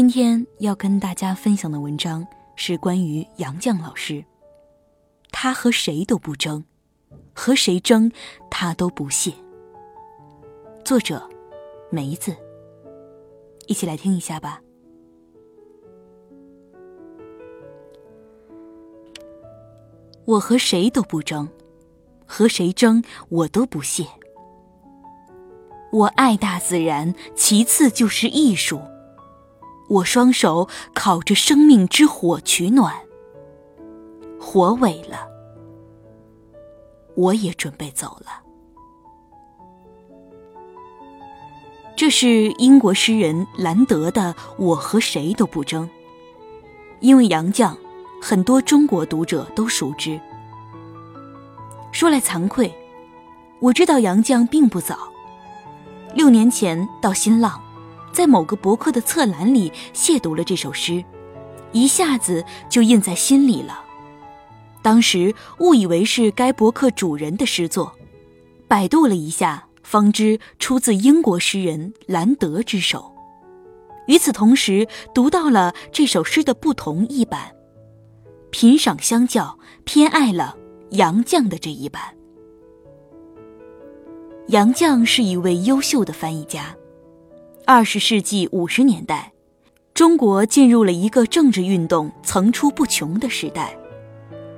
今天要跟大家分享的文章是关于杨绛老师。他和谁都不争，和谁争他都不屑。作者。梅子，一起来听一下吧。我和谁都不争，和谁争我都不屑。我爱大自然，其次就是艺术。我双手烤着生命之火取暖，火萎了，我也准备走了。这是英国诗人兰德的《我和谁都不争》，因为杨绛，很多中国读者都熟知。说来惭愧，我知道杨绛并不早，六年前到新浪，在某个博客的侧栏里亵渎了这首诗，一下子就印在心里了。当时误以为是该博客主人的诗作，百度了一下。方知出自英国诗人兰德之手。与此同时，读到了这首诗的不同译版，品赏相较，偏爱了杨绛的这一版。杨绛是一位优秀的翻译家。二十世纪五十年代，中国进入了一个政治运动层出不穷的时代，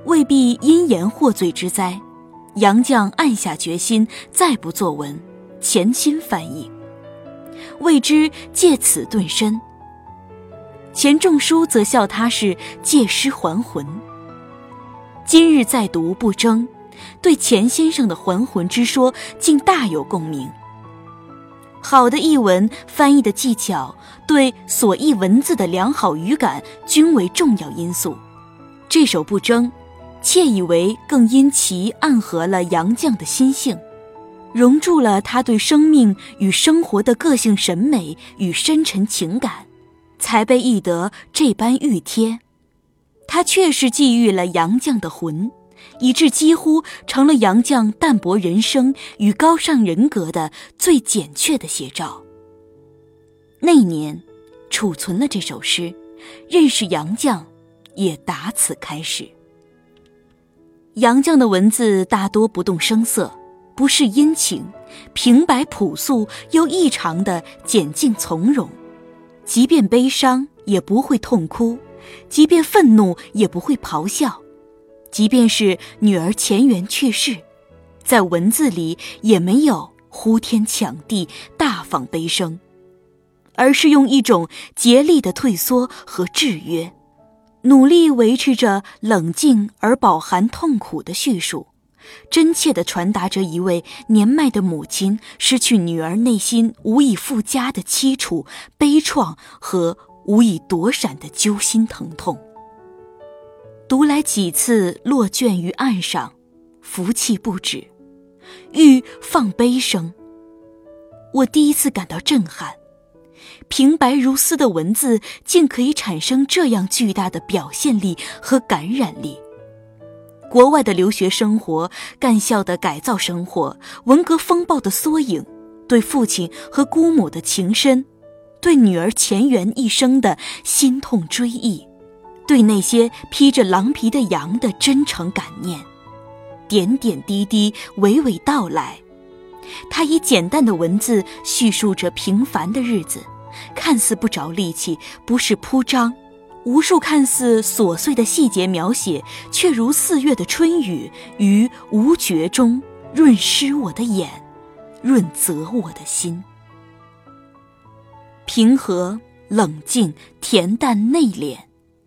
未必因言获罪之灾。杨绛暗下决心，再不作文，潜心翻译，为之借此顿身。钱钟书则笑他是借尸还魂。今日再读不争，对钱先生的还魂之说竟大有共鸣。好的译文翻译的技巧，对所译文字的良好语感，均为重要因素。这首不争。窃以为更因其暗合了杨绛的心性，融入了他对生命与生活的个性审美与深沉情感，才被译得这般熨帖。他确实寄予了杨绛的魂，以致几乎成了杨绛淡泊人生与高尚人格的最简确的写照。那年，储存了这首诗，认识杨绛，也打此开始。杨绛的文字大多不动声色，不是殷勤，平白朴素又异常的简静从容。即便悲伤也不会痛哭，即便愤怒也不会咆哮，即便是女儿前缘去世，在文字里也没有呼天抢地、大放悲声，而是用一种竭力的退缩和制约。努力维持着冷静而饱含痛苦的叙述，真切地传达着一位年迈的母亲失去女儿内心无以复加的凄楚、悲怆和无以躲闪的揪心疼痛。读来几次落卷于岸上，浮气不止，欲放悲声。我第一次感到震撼。平白如丝的文字，竟可以产生这样巨大的表现力和感染力。国外的留学生活、干校的改造生活、文革风暴的缩影、对父亲和姑母的情深、对女儿钱媛一生的心痛追忆、对那些披着狼皮的羊的真诚感念，点点滴滴娓娓道来。他以简单的文字叙述着平凡的日子。看似不着力气，不是铺张，无数看似琐碎的细节描写，却如四月的春雨，于无觉中润湿我的眼，润泽我的心。平和、冷静、恬淡、内敛，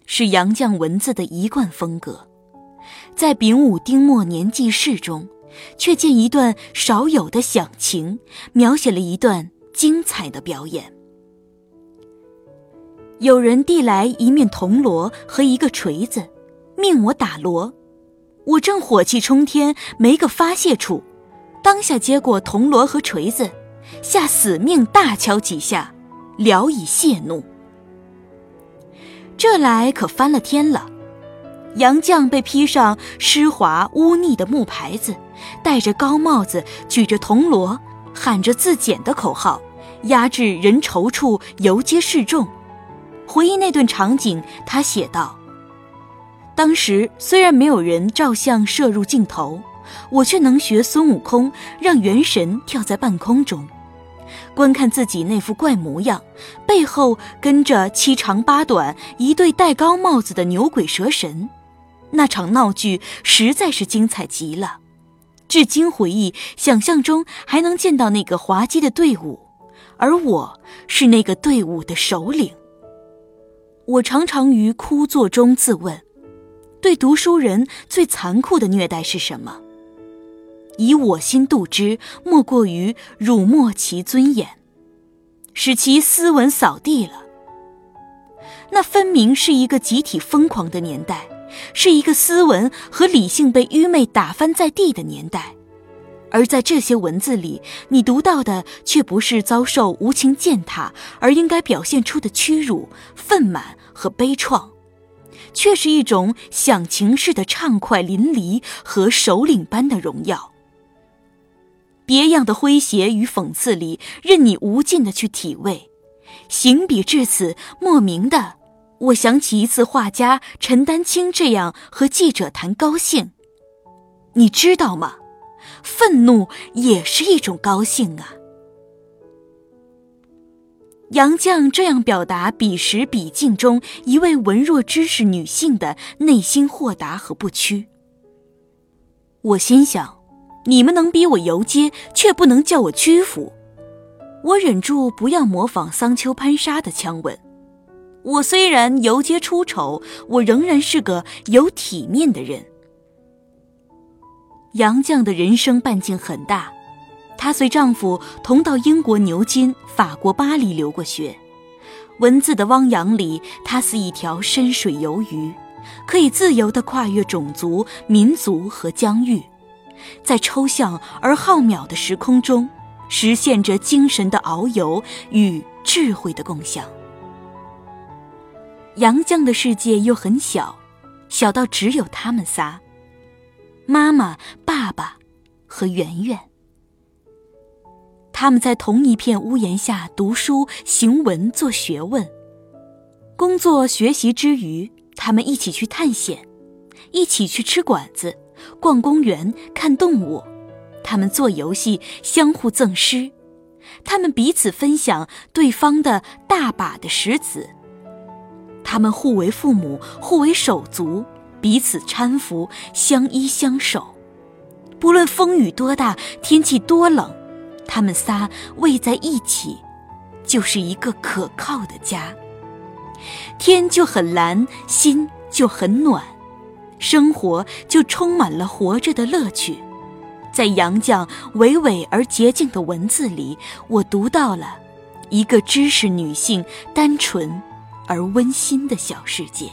是杨绛文字的一贯风格。在丙午丁末年记事中，却见一段少有的响情，描写了一段精彩的表演。有人递来一面铜锣和一个锤子，命我打锣。我正火气冲天，没个发泄处，当下接过铜锣和锤子，下死命大敲几下，聊以泄怒。这来可翻了天了，杨绛被披上湿滑污腻的木牌子，戴着高帽子，举着铜锣，喊着自检的口号，压至人稠处游街示众。回忆那段场景，他写道。当时虽然没有人照相摄入镜头，我却能学孙悟空，让元神跳在半空中，观看自己那副怪模样，背后跟着七长八短一对戴高帽子的牛鬼蛇神。那场闹剧实在是精彩极了，至今回忆，想象中还能见到那个滑稽的队伍，而我是那个队伍的首领。我常常于枯坐中自问。对读书人最残酷的虐待是什么？以我心度之，莫过于辱没其尊严，使其斯文扫地了。那分明是一个集体疯狂的年代，是一个斯文和理性被愚昧打翻在地的年代。而在这些文字里，你读到的却不是遭受无情践踏而应该表现出的屈辱、愤满和悲怆。却是一种享情式的畅快淋漓和首领般的荣耀。别样的诙谐与讽刺里，任你无尽的去体味。行笔至此，莫名的，我想起一次画家陈丹青这样和记者谈高兴。你知道吗？愤怒也是一种高兴啊。杨绛这样表达彼时彼境中一位文弱知识女性的内心豁达和不屈。我心想，你们能逼我游街，却不能叫我屈服。我忍住不要模仿桑丘潘沙的腔吻。我虽然游街出丑，我仍然是个有体面的人。杨绛的人生半径很大。她随丈夫同到英国牛津、法国巴黎留过学。文字的汪洋里，她似一条深水游鱼，可以自由地跨越种族、民族和疆域，在抽象而浩渺的时空中，实现着精神的遨游与智慧的共享。杨绛的世界又很小，小到只有他们仨：妈妈、爸爸和圆圆。他们在同一片屋檐下读书、行文、做学问。工作学习之余，他们一起去探险，一起去吃馆子、逛公园、看动物。他们做游戏，相互赠诗。他们彼此分享对方的大把的石子。他们互为父母，互为手足，彼此搀扶，相依相守。不论风雨多大，天气多冷。他们仨偎在一起，就是一个可靠的家。天就很蓝，心就很暖，生活就充满了活着的乐趣。在杨绛娓娓而洁净的文字里，我读到了一个知识女性单纯而温馨的小世界。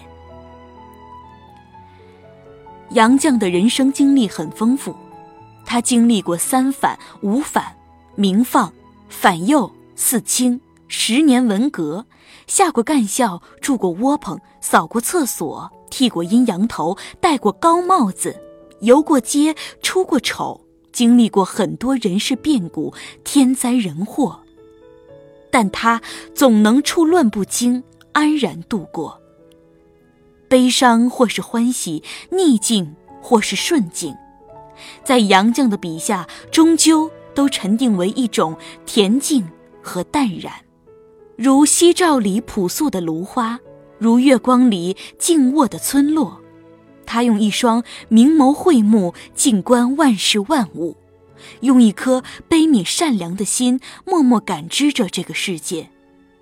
杨绛的人生经历很丰富，她经历过三反五反。明放、反右、四清，十年文革，下过干校，住过窝棚，扫过厕所，剃过阴阳头，戴过高帽子，游过街，出过丑，经历过很多人事变故、天灾人祸，但他总能处乱不惊，安然度过。悲伤或是欢喜，逆境或是顺境，在杨绛的笔下，终究。都沉淀为一种恬静和淡然，如夕照里朴素的芦花，如月光里静卧的村落。他用一双明眸慧目静观万事万物，用一颗悲悯善良的心默默感知着这个世界，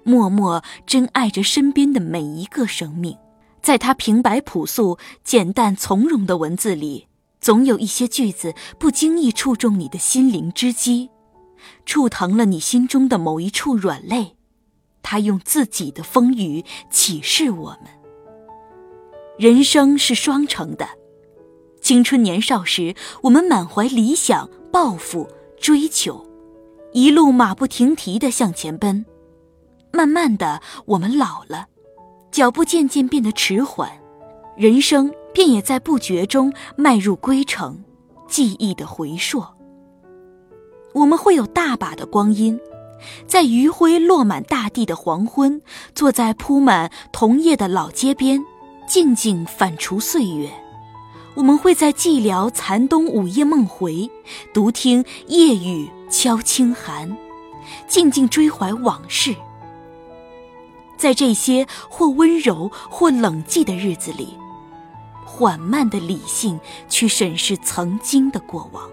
默默珍爱着身边的每一个生命。在他平白朴素、简淡从容的文字里。总有一些句子不经意触中你的心灵之机，触疼了你心中的某一处软肋。他用自己的风雨启示我们。人生是双程的，青春年少时，我们满怀理想、抱负、追求，一路马不停蹄地向前奔。慢慢的，我们老了，脚步渐渐变得迟缓，人生便也在不觉中迈入归程，记忆的回溯。我们会有大把的光阴，在余晖落满大地的黄昏，坐在铺满桐叶的老街边，静静反刍岁月。我们会在寂寥残冬午夜梦回，独听夜雨敲清寒，静静追怀往事。在这些或温柔或冷寂的日子里，缓慢的理性去审视曾经的过往。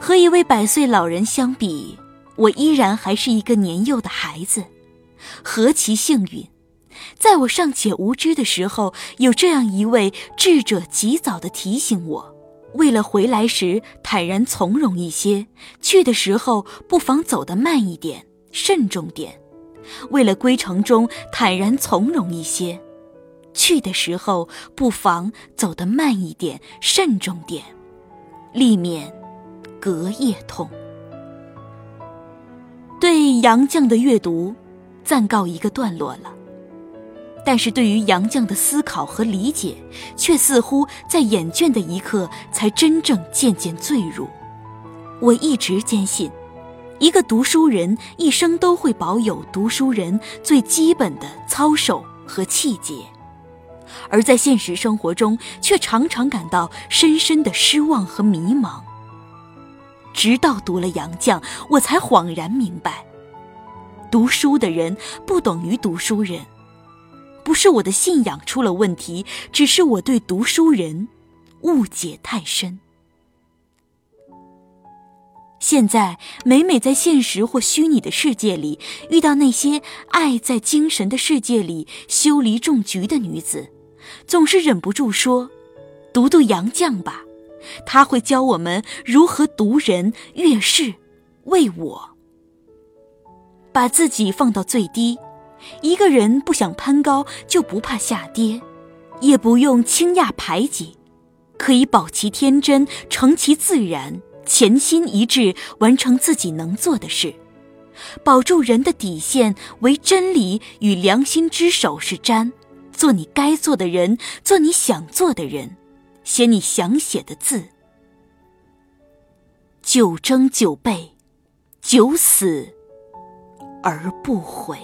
和一位百岁老人相比，我依然还是一个年幼的孩子，何其幸运！在我尚且无知的时候，有这样一位智者及早的提醒我：为了回来时坦然从容一些，去的时候不妨走得慢一点，慎重点。为了归程中坦然从容一些，去的时候不妨走得慢一点、慎重点，避免隔夜痛。对杨绛的阅读暂告一个段落了，但是对于杨绛的思考和理解，却似乎在厌倦的一刻才真正渐渐坠入。我一直坚信。一个读书人一生都会保有读书人最基本的操守和气节，而在现实生活中却常常感到深深的失望和迷茫。直到读了杨绛，我才恍然明白：读书的人不等于读书人，不是我的信仰出了问题，只是我对读书人误解太深。现在每每在现实或虚拟的世界里遇到那些爱在精神的世界里修篱种菊的女子，总是忍不住说：“读读杨绛吧，他会教我们如何读人阅世，为我把自己放到最低。一个人不想攀高，就不怕下跌，也不用轻亚排挤，可以保其天真，成其自然。”潜心一致，完成自己能做的事，保住人的底线，为真理与良心之手是瞻。做你该做的人，做你想做的人，写你想写的字。九蒸九备，九死而不悔。